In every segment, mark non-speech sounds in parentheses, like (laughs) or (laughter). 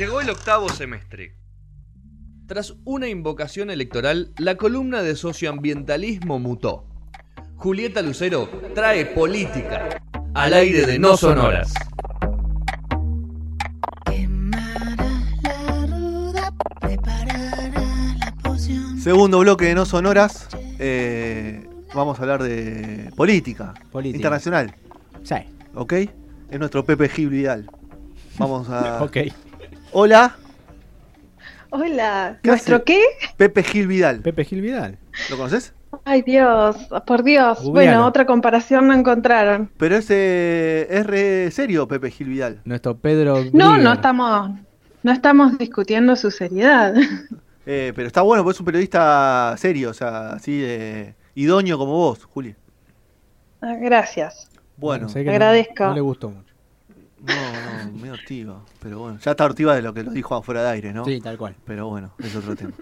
Llegó el octavo semestre. Tras una invocación electoral, la columna de socioambientalismo mutó. Julieta Lucero trae política al aire de No Sonoras. Segundo bloque de No Sonoras. eh, vamos a hablar de política, Política. internacional. Sí. ¿Ok? Es nuestro Pepe Gil Vidal. Vamos a. (laughs) Ok. Hola, Hola, ¿Qué ¿nuestro hace? qué? Pepe Gil Vidal. Pepe Gil Vidal. ¿Lo conoces? Ay Dios, por Dios. Bueno, otra comparación no encontraron. Pero es, eh, es re serio, Pepe Gil Vidal. Nuestro Pedro. No, no estamos, no estamos discutiendo su seriedad. (laughs) Eh, pero está bueno porque es un periodista serio, o sea, así de idóneo como vos, Juli. Ah, Gracias. Bueno, no- Agradezco. No, le gustó mucho. No, no, medio ortiva. Pero bueno, ya está ortiva de lo que lo dijo afuera de aire, ¿no? Sí, tal cual. Pero bueno, es otro tema.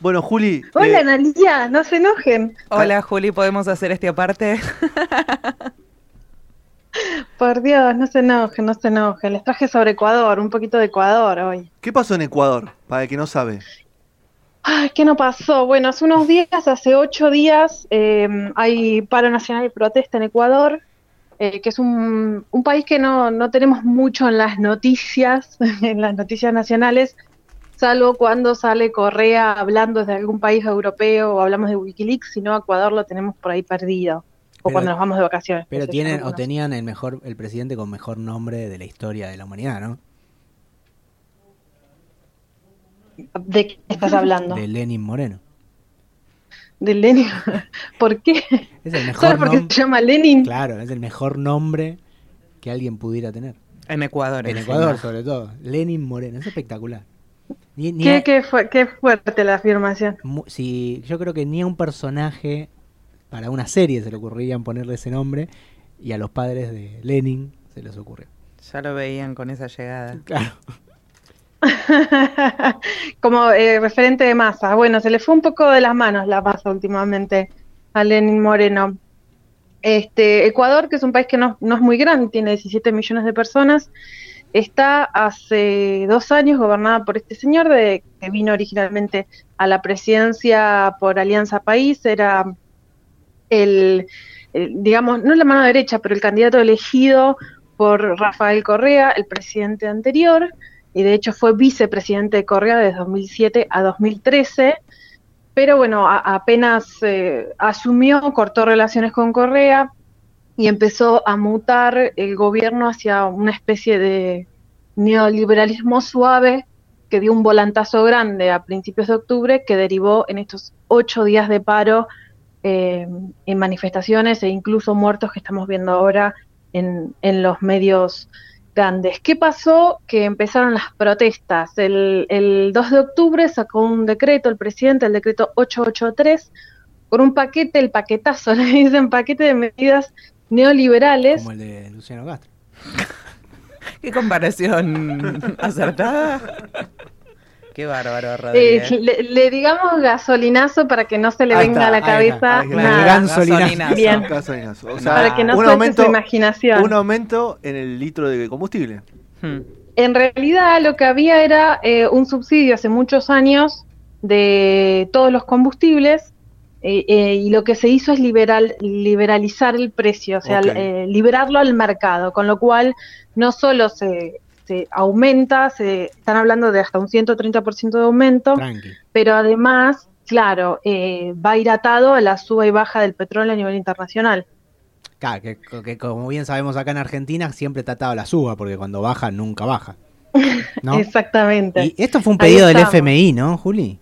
Bueno, Juli. Hola, eh, Analia, no se enojen. Hola Juli, ¿podemos hacer este aparte? (laughs) Por Dios, no se enojen, no se enojen. Les traje sobre Ecuador, un poquito de Ecuador hoy. ¿Qué pasó en Ecuador? Para el que no sabe. Ay, ¿qué no pasó? Bueno, hace unos días, hace ocho días, eh, hay paro nacional y protesta en Ecuador, eh, que es un, un país que no, no tenemos mucho en las noticias, (laughs) en las noticias nacionales, salvo cuando sale Correa hablando desde algún país europeo o hablamos de Wikileaks, si no, Ecuador lo tenemos por ahí perdido, o Pero- cuando nos vamos de vacaciones. Pero tienen o tenían el mejor, el presidente con mejor nombre de la historia de la humanidad, ¿no? ¿De qué estás hablando? De Lenin Moreno. ¿De Lenin? (laughs) ¿Por qué? Es el ¿Solo mejor porque nombre. se llama Lenin? Claro, es el mejor nombre que alguien pudiera tener. En Ecuador. En encima. Ecuador, sobre todo. Lenin Moreno, es espectacular. Ni, ni ¿Qué, a- qué fue- qué fuerte la afirmación. si, yo creo que ni a un personaje para una serie se le ocurrirían ponerle ese nombre y a los padres de Lenin se les ocurrió. Ya lo veían con esa llegada. Claro. (laughs) Como eh, referente de masa. Bueno, se le fue un poco de las manos la masa últimamente a Lenin Moreno. Este, Ecuador, que es un país que no, es muy grande, tiene 17 millones de personas, está hace dos años gobernada por este señor de, que vino originalmente a la presidencia por Alianza País, era el, digamos, no la mano derecha, pero el candidato elegido por Rafael Correa, el presidente anterior, y de hecho fue vicepresidente de Correa desde 2007 a 2013, pero bueno, apenas eh, asumió, cortó relaciones con Correa y empezó a mutar el gobierno hacia una especie de neoliberalismo suave que dio un volantazo grande a principios de octubre que derivó en estos ocho días de paro eh, en manifestaciones e incluso muertos que estamos viendo ahora en, en los medios grandes. ¿Qué pasó? Que empezaron las protestas. El, el 2 de octubre sacó un decreto, el presidente, el decreto 883, con un paquete, el paquetazo, (laughs) le dicen paquete de medidas neoliberales. Como el de Luciano Castro. (laughs) ¿Qué comparación acertada? Qué bárbaro, Eh, Rodríguez. le, le digamos gasolinazo para que no se le Ahí venga está, a la cabeza gasolinazo. Gasolinazo. Bien. Gasolinazo. O sea, para que no un aumento, su imaginación. un aumento en el litro de combustible. Hmm. En realidad lo que había era eh, un subsidio hace muchos años de todos los combustibles eh, eh, y lo que se hizo es liberal, liberalizar el precio, o sea, eh, liberarlo al mercado, con lo cual no solo se, se aumenta, se están hablando de hasta un 130% de aumento, Tranqui. pero además, claro, eh, va a ir atado a la suba y baja del petróleo a nivel internacional. Claro, que, que como bien sabemos acá en Argentina siempre trataba la suba, porque cuando baja nunca baja. (laughs) ¿no? Exactamente. Y esto fue un pedido del. FMI, ¿no, Juli?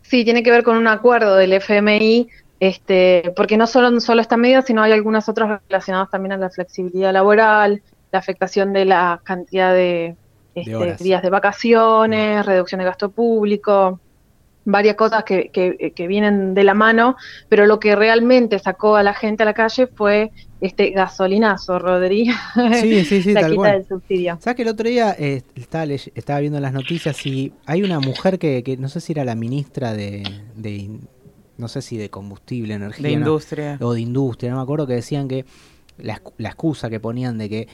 Sí, tiene que ver con un acuerdo del FMI, este, porque no solo, solo esta medida, sino hay algunas otras relacionadas también a la flexibilidad laboral, la afectación de la cantidad de, este, días de vacaciones, reducción de gasto público, varias cosas que, que, que vienen de la mano, pero lo que realmente sacó a la gente a la calle fue este gasolinazo, Rodri, Sí, sí, sí, (laughs) la tal quita cual. del subsidio. ¿Sabes que el otro día eh, estaba, viendo las noticias y hay una mujer que, que no sé si era la ministra de, no sé si de combustible, energía, De ¿no? industria. o de industria, no me acuerdo, que decían que la excusa que ponían de que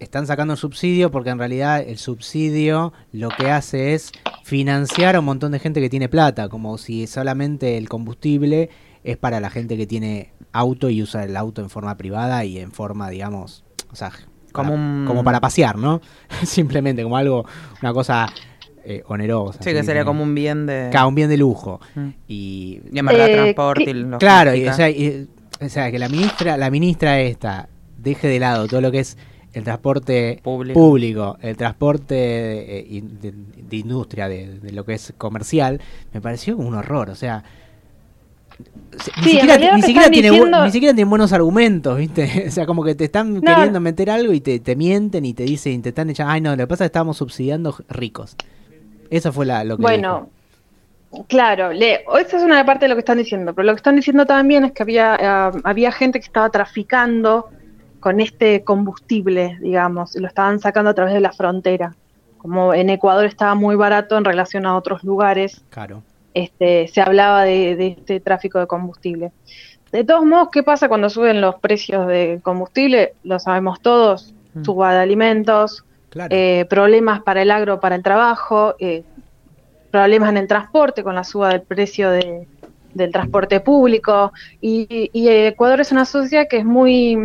están sacando el subsidio porque en realidad el subsidio lo que hace es financiar a un montón de gente que tiene plata, como si solamente el combustible es para la gente que tiene auto y usa el auto en forma privada y en forma, digamos, o sea, Como para, un- como para pasear, ¿no? (laughs) Simplemente como algo, una cosa eh, onerosa. Sí, que sería como- un bien de... Claro, un bien de lujo. Mm. Y Y en verdad Eh, transporte ¿qué- y. Claro, y, o, sea, y- o sea, que la ministra, la ministra esta deje de lado todo lo que es el transporte Público. público, el transporte de, eh, de- de industria, de, de lo que es comercial, me pareció un horror. O sea, se- ni, Sí, siquiera, ni, tiene, diciendo- ni siquiera tiene buenos argumentos, ¿viste? (laughs) O sea, como que te están No. queriendo meter algo y te, te mienten y te dicen, te están echando, ay no, lo que pasa es que estábamos subsidiando ricos. Eso fue la, lo que Bueno, claro, le, esa es una parte de lo que están diciendo, pero lo que están diciendo también es que había, ah, había gente que estaba traficando con este combustible, digamos, y lo estaban sacando a través de la frontera. Como en Ecuador estaba muy barato en relación a otros lugares. Claro. este, se hablaba de, de este tráfico de combustible. De todos modos, ¿qué pasa cuando suben los precios de combustible? Lo sabemos todos, Mm. suba de alimentos, Claro. eh, problemas para el agro, para el trabajo, eh, problemas en el transporte con la suba del precio de- del transporte público. Y, y Ecuador es una sociedad que es muy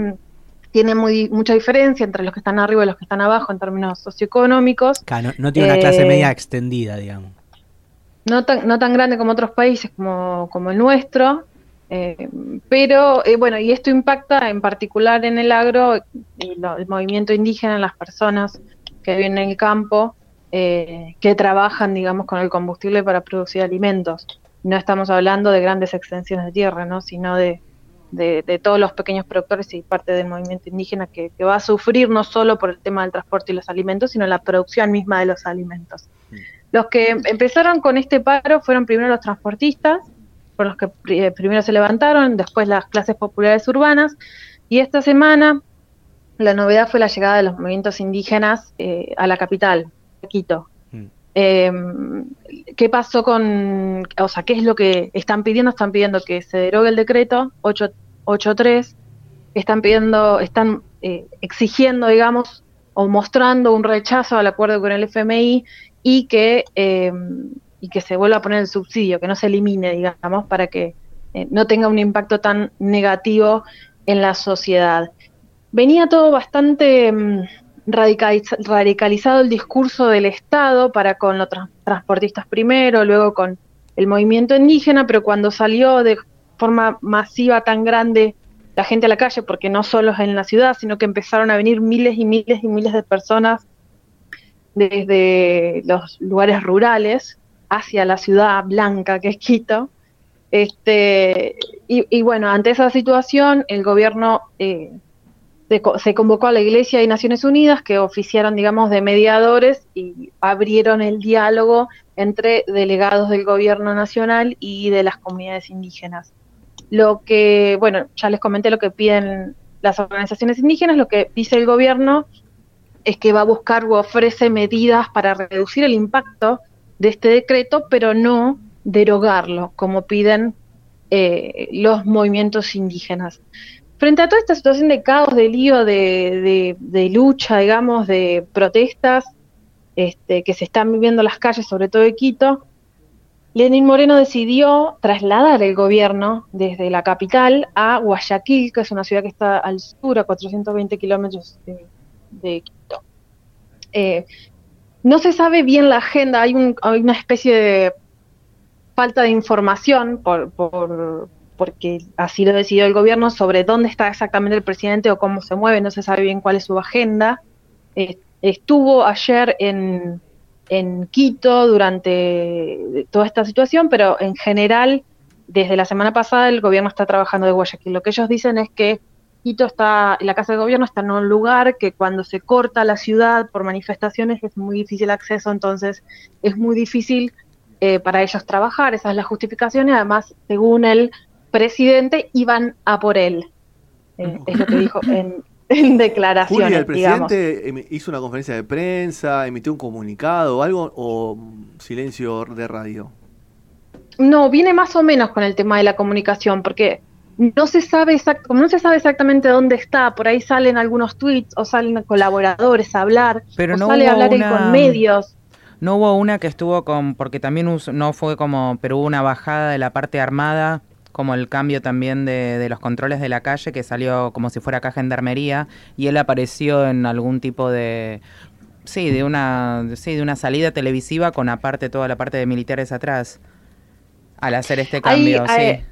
tiene muy mucha diferencia entre los que están arriba y los que están abajo en términos socioeconómicos, Claro, no, no tiene una clase eh, media extendida, digamos. no tan, no tan grande como otros países como, como el nuestro, eh, pero eh, bueno, y esto impacta en particular en el agro, lo- el movimiento indígena, las personas que viven en el campo, eh, que trabajan, digamos, con el combustible para producir alimentos. No estamos hablando de grandes extensiones de tierra, ¿no? sino de, de, de todos los pequeños productores y parte del movimiento indígena que, que va a sufrir no solo por el tema del transporte y los alimentos, sino la producción misma de los alimentos. Los que empezaron con este paro fueron primero los transportistas, por los que eh, primero se levantaron, después las clases populares urbanas, y esta semana la novedad fue la llegada de los movimientos indígenas eh, a la capital, Quito. Mm. Eh, ¿Qué pasó con, o sea, qué es lo que están pidiendo? Están pidiendo que se derogue el decreto 8 8.3, están pidiendo, están eh, exigiendo, digamos, o mostrando un rechazo al acuerdo con el FMI y que eh, y que se vuelva a poner el subsidio, que no se elimine, digamos, para que eh, no tenga un impacto tan negativo en la sociedad. Venía todo bastante radicaliz- radicalizado el discurso del Estado para con los trans- transportistas primero, luego con el movimiento indígena, pero cuando salió de forma masiva tan grande la gente a la calle, porque no solo es en la ciudad, sino que empezaron a venir miles y miles y miles de personas desde los lugares rurales hacia la ciudad blanca que es Quito. Este, y, bueno, ante esa situación, el gobierno eh, se, se convocó a la Iglesia y Naciones Unidas, que oficiaron, digamos, de mediadores y abrieron el diálogo entre delegados del gobierno nacional y de las comunidades indígenas. Lo que, bueno, ya les comenté lo que piden las organizaciones indígenas, lo que dice el gobierno es que va a buscar o ofrece medidas para reducir el impacto de este decreto, pero no derogarlo, como piden eh, los movimientos indígenas. Frente a toda esta situación de caos, de lío, de, de- lucha, digamos, de protestas este, que se están viviendo en las calles, sobre todo de Quito, Lenín Moreno decidió trasladar el gobierno desde la capital a Guayaquil, que es una ciudad que está al sur, a 420 kilómetros de, Quito. Eh, no se sabe bien la agenda, hay, un- una especie de falta de información por, por- porque así lo decidió el gobierno sobre dónde está exactamente el presidente o cómo se mueve, no se sabe bien cuál es su agenda. Eh, estuvo ayer en, en Quito durante toda esta situación, pero en general, desde la semana pasada el gobierno está trabajando de Guayaquil. Lo que ellos dicen es que Quito está, la casa de gobierno está en un lugar que cuando se corta la ciudad por manifestaciones es muy difícil acceso, entonces es muy difícil eh, para ellos trabajar, esa es la justificación y además, según el presidente, iban a por él. Eh, es lo que dijo en, en declaraciones, Julia, el presidente emi- hizo una conferencia de prensa, emitió un comunicado o algo, o silencio de radio. No, viene más o menos con el tema de la comunicación, porque no se sabe exact, como no se sabe exactamente dónde está, por ahí salen algunos tweets o salen colaboradores a hablar, Pero o no sale a hablar una- con medios. No hubo una que estuvo con, porque también no fue como, pero hubo una bajada de la parte armada, como el cambio también de, de los controles de la calle, que salió como si fuera acá gendarmería, y él apareció en algún tipo de, sí, de una, sí, de una salida televisiva con aparte toda la parte de militares atrás, al hacer este Ahí, cambio, sí.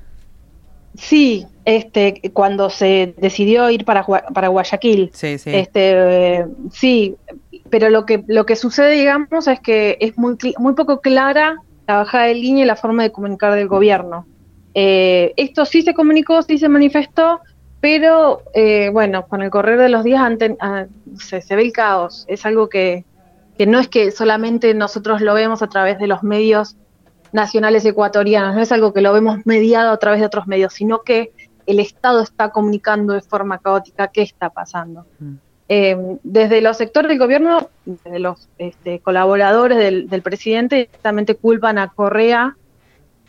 Sí, este, cuando se decidió ir para, para Guayaquil. Sí, sí. Este, eh, sí, pero lo que lo que sucede, digamos, es que es muy muy poco clara la bajada de línea y la forma de comunicar del gobierno. Eh, esto sí se comunicó, sí se manifestó, pero eh, bueno, con el correr de los días ante- ah, se, se ve el caos. Es algo que, que no es que solamente nosotros lo vemos a través de los medios nacionales ecuatorianos, no es algo que lo vemos mediado a través de otros medios, sino que el Estado está comunicando de forma caótica qué está pasando. Mm. Eh, desde los sectores del gobierno, desde los este, colaboradores del, del presidente, directamente culpan a Correa,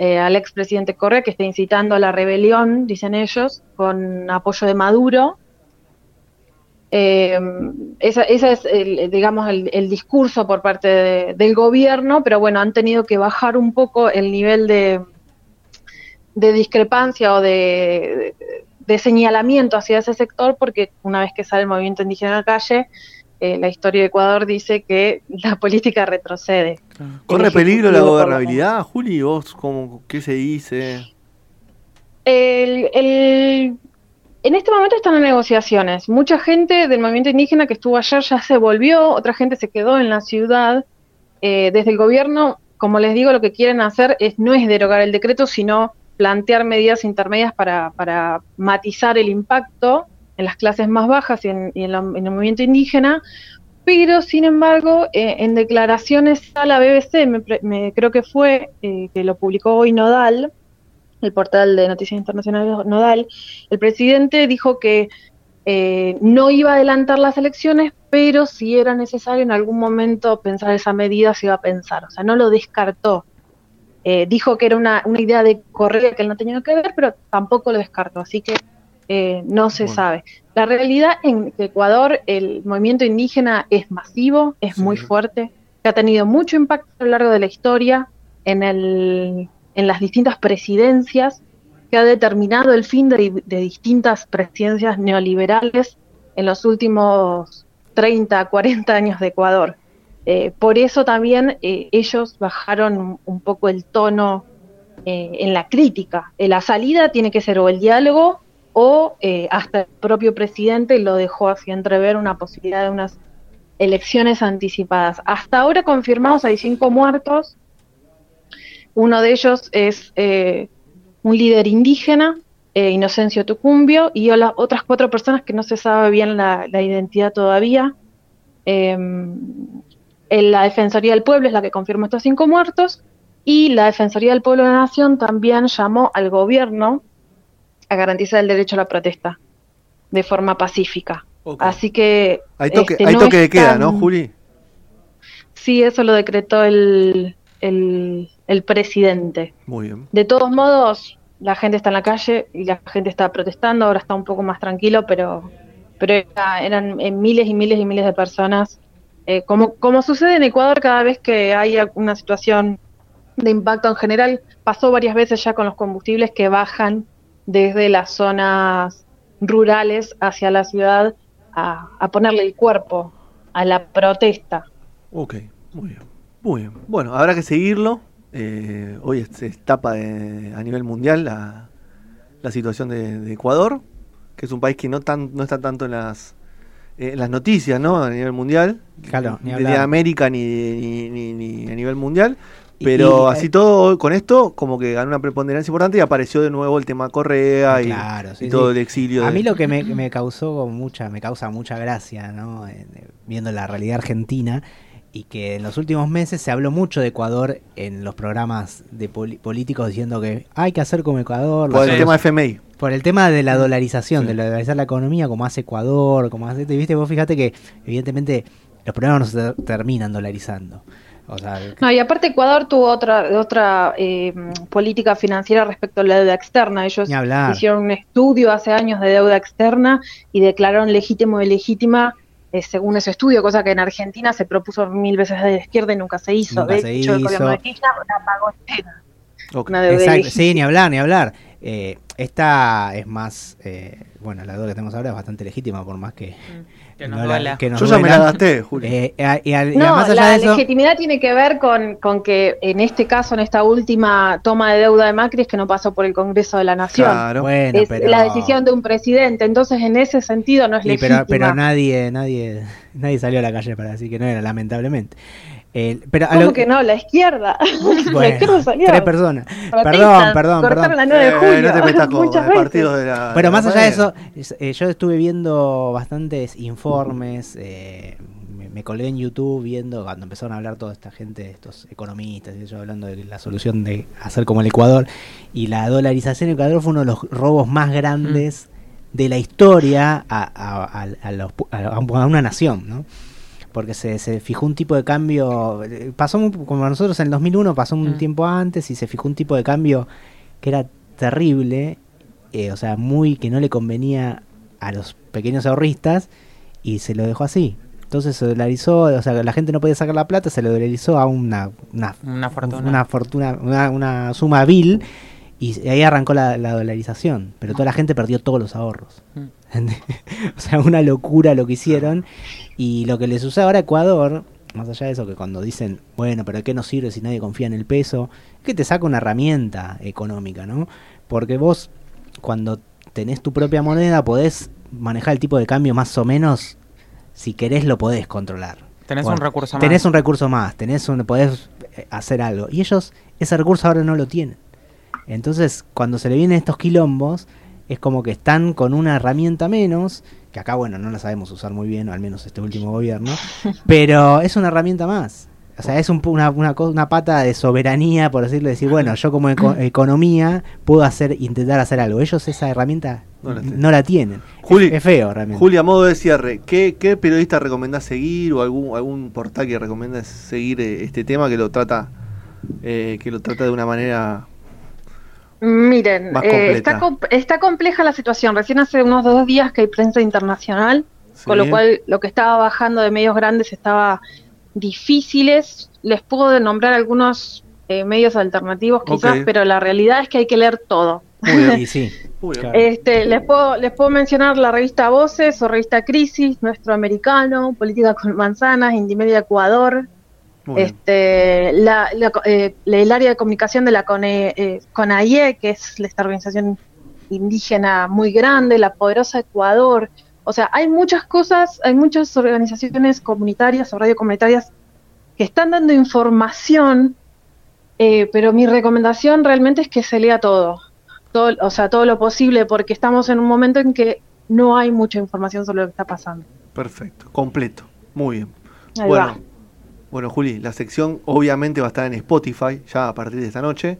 eh, al expresidente Correa, que está incitando a la rebelión, dicen ellos, con apoyo de Maduro. Eh, esa, esa es, el, digamos, el, el discurso por parte de- del gobierno, pero bueno, han tenido que bajar un poco el nivel de, de discrepancia o de, de señalamiento hacia ese sector, porque una vez que sale el movimiento indígena a la calle, eh, la historia de Ecuador dice que la (laughs) política retrocede. ¿Corre El peligro la gobernabilidad, Juli? ¿Vos cómo, qué se dice? El, el- en este momento están en negociaciones. Mucha gente del movimiento indígena que estuvo ayer ya se volvió, otra gente se quedó en la ciudad. Eh, desde el gobierno, como les digo, lo que quieren hacer es no es derogar el decreto, sino plantear medidas intermedias para, para matizar el impacto en las clases más bajas y en, y en la- en el movimiento indígena. Pero, sin embargo, eh, en declaraciones a la BBC, me, me- creo que fue, eh, que lo publicó hoy Nodal, el portal de noticias internacionales Nodal, el presidente dijo que eh, no iba a adelantar las elecciones, pero si era necesario en algún momento pensar esa medida, se iba a pensar. O sea, no lo descartó. Dijo que era una, una idea de Correa que él no tenía que ver, pero tampoco lo descartó. Así que eh, no se Bueno. sabe. La realidad en Ecuador, el movimiento indígena es masivo, es muy fuerte, que ha tenido mucho impacto a lo largo de la historia en, el, en las distintas presidencias, que ha determinado el fin de, de distintas presidencias neoliberales en los últimos 30, 40 años de Ecuador. Eh, por eso también eh, ellos bajaron un, poco el tono eh, en la crítica. La salida tiene que ser o el diálogo o eh, hasta el propio presidente lo dejó así entrever una posibilidad de unas elecciones anticipadas. Hasta ahora confirmados hay cinco muertos. Uno de ellos es eh, un líder indígena, eh, Inocencio Tucumbio, y las otras cuatro personas que no se sabe bien la, la identidad todavía. En la Defensoría del Pueblo es la que confirmó estos cinco muertos, y la Defensoría del Pueblo de la Nación también llamó al gobierno a garantizar el derecho a la protesta de forma pacífica. Así que... Hay toque, este, hay no toque de queda, tan- ¿no, Juli? Sí, eso lo decretó el, el, el presidente. Muy bien. De todos modos, la gente está en la calle y la gente está protestando, ahora está un poco más tranquilo, pero, pero era- eran eh, miles y miles y miles de personas. Eh, como, como sucede en Ecuador cada vez que hay una situación de impacto en general, pasó varias veces ya con los combustibles que bajan desde las zonas rurales hacia la ciudad a, a ponerle el cuerpo a la protesta. Ok, muy bien. Muy bien. Bueno, habrá que seguirlo. Eh, hoy es etapa de- a nivel mundial la, la situación de, de Ecuador, que es un país que no, tan, no está tanto en las, eh, en las noticias, ¿no? A nivel mundial. Claro, ni de América ni, ni, ni- ni a nivel mundial. Pero y- así todo, con esto, como que ganó una preponderancia importante y apareció de nuevo el tema Correa y, Claro, sí, y todo sí. el exilio. A de- mí lo que me, me causó mucha, me causa mucha gracia, ¿no? Eh, eh, Viendo la realidad argentina y que en los últimos meses se habló mucho de Ecuador en los programas de poli- políticos diciendo que hay que hacer como Ecuador. por el tema FMI. Por el tema de la dolarización, Sí. de la dolarizar la economía, como hace Ecuador, como hace, viste, vos fíjate que evidentemente los problemas no se ter- terminan dolarizando. O sea, No, y aparte Ecuador tuvo otra otra eh, política financiera respecto a la deuda externa. Ellos hicieron un estudio hace años de deuda externa y declararon legítimo y legítima eh, según ese estudio, cosa que en Argentina se propuso mil veces de la izquierda y nunca se hizo. Nunca de se hecho, el gobierno de Kirchner la pagó entera. Ok. Una deuda Exacto, ilegítima. sí, ni hablar, ni hablar. Eh, esta es más, eh, bueno, la deuda que tenemos ahora es bastante legítima, por más que, Que nos no la- duela. que nos Yo ya me la gasté, Julio. Eh, y, al- y No, más allá la de eso, legitimidad tiene que ver con, con que en este caso, en esta última toma de deuda de Macri, es que no pasó por el Congreso de la Nación. claro. bueno, es pero, la decisión de un presidente, entonces en ese sentido no es Sí, legítima. pero, pero nadie, nadie, nadie salió a la calle para decir que no era, lamentablemente. Eh, pero a ¿Cómo lo- que no? La izquierda. (laughs) la Bueno, izquierda salió. tres personas. Protestan, Perdón, perdón, perdón. la 9 de Eh, julio. no te metas (laughs) con muchas el veces. partido de la. Bueno, de más la allá de eso, es- eh, yo estuve viendo bastantes informes, eh, me, me colgué en YouTube viendo cuando empezaron a hablar toda esta gente, estos economistas, y yo hablando de la solución de hacer como el Ecuador, y la dolarización en Ecuador fue uno de los robos más grandes de la historia a, a- a- a los a una nación, ¿no? Porque se, se fijó un tipo de cambio, eh, pasó muy- como nosotros en el 2001, pasó un Mm. tiempo antes y se fijó un tipo de cambio que era terrible, eh, o sea, muy que no le convenía a los pequeños ahorristas y se lo dejó así. Entonces se dolarizó, o sea, la gente no podía sacar la plata, se lo dolarizó a una, una, Una fortuna. una fortuna, una, una suma vil y ahí arrancó la, la dolarización. Pero toda la gente perdió todos los ahorros. Mm. (laughs) o sea, una locura lo que hicieron. Y lo que le sucede ahora a Ecuador, más allá de eso, que cuando dicen, bueno, pero ¿de qué nos sirve si nadie confía en el peso? Es que te saca una herramienta económica, ¿no? Porque vos, cuando tenés tu propia moneda, podés manejar el tipo de cambio más o menos, si querés lo podés controlar. Tenés Bueno, un recurso más. Tenés un recurso más, tenés un, podés eh, hacer algo. Y ellos ese recurso ahora no lo tienen. Entonces, cuando se le vienen estos quilombos, es como que están con una herramienta menos, que acá, bueno, no la sabemos usar muy bien, o al menos este último gobierno, (laughs) pero es una herramienta más. O sea, es un, pu- una, una, una pata de soberanía, por decirlo, decir, bueno, yo como eco- (clears throat) economía puedo hacer, intentar hacer algo. Ellos esa herramienta No la no tienen. la, tienen. Juli- es, es feo realmente. Julia, a modo de cierre, ¿qué, qué periodista recomendás seguir o algún, algún portal que recomiendas seguir eh, este tema que lo trata eh, que lo trata de una manera Miren, Más eh, está, com- está compleja la situación. Recién hace unos dos días que hay prensa internacional, con lo cual lo que estaba bajando de medios grandes estaba difíciles. Les puedo nombrar algunos eh, medios alternativos quizás, pero la realidad es que hay que leer todo. Muy bien. (laughs) Y sí. Claro. Este, les puedo, les puedo mencionar la revista Voces o revista Crisis, Nuestro Americano, Política con Manzanas, Indimedia Ecuador, Este, la, la- eh, el área de comunicación de la CONE, eh, CONAIE, que es esta organización indígena muy grande, la poderosa Ecuador. O sea, hay muchas cosas, hay muchas organizaciones comunitarias o radio comunitarias que están dando información, eh, pero mi recomendación realmente es que se lea todo, todo, o sea, todo lo posible, porque estamos en un momento en que no hay mucha información sobre lo que está pasando. Perfecto, completo. Muy bien. Ahí bueno, va. Bueno, Juli, la sección obviamente va a estar en Spotify ya a partir de esta noche.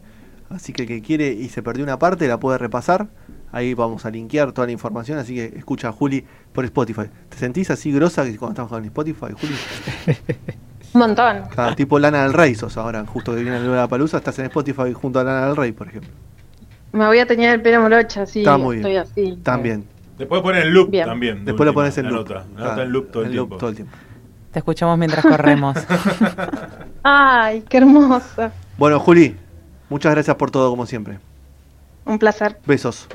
Así que el que quiere y se perdió una parte la puede repasar. Ahí vamos a linkear toda la información. Así que escucha a Juli por Spotify. ¿Te sentís así grosa que cuando estamos en Spotify, Juli? (laughs) Un montón. Cada tipo Lana del Rey sos ahora, justo que viene el la palusa, estás en Spotify junto a Lana del Rey, por ejemplo. Me voy a teñir el pelo morocha, sí, Está muy estoy bien. así. También. Después poner en loop Bien. también. de Después lo pones en la loop. Nota, la nota en loop todo el tiempo. todo el tiempo. Te escuchamos mientras corremos. (laughs) Ay, qué hermosa. Bueno, Juli, muchas gracias por todo como siempre. Un placer. Besos.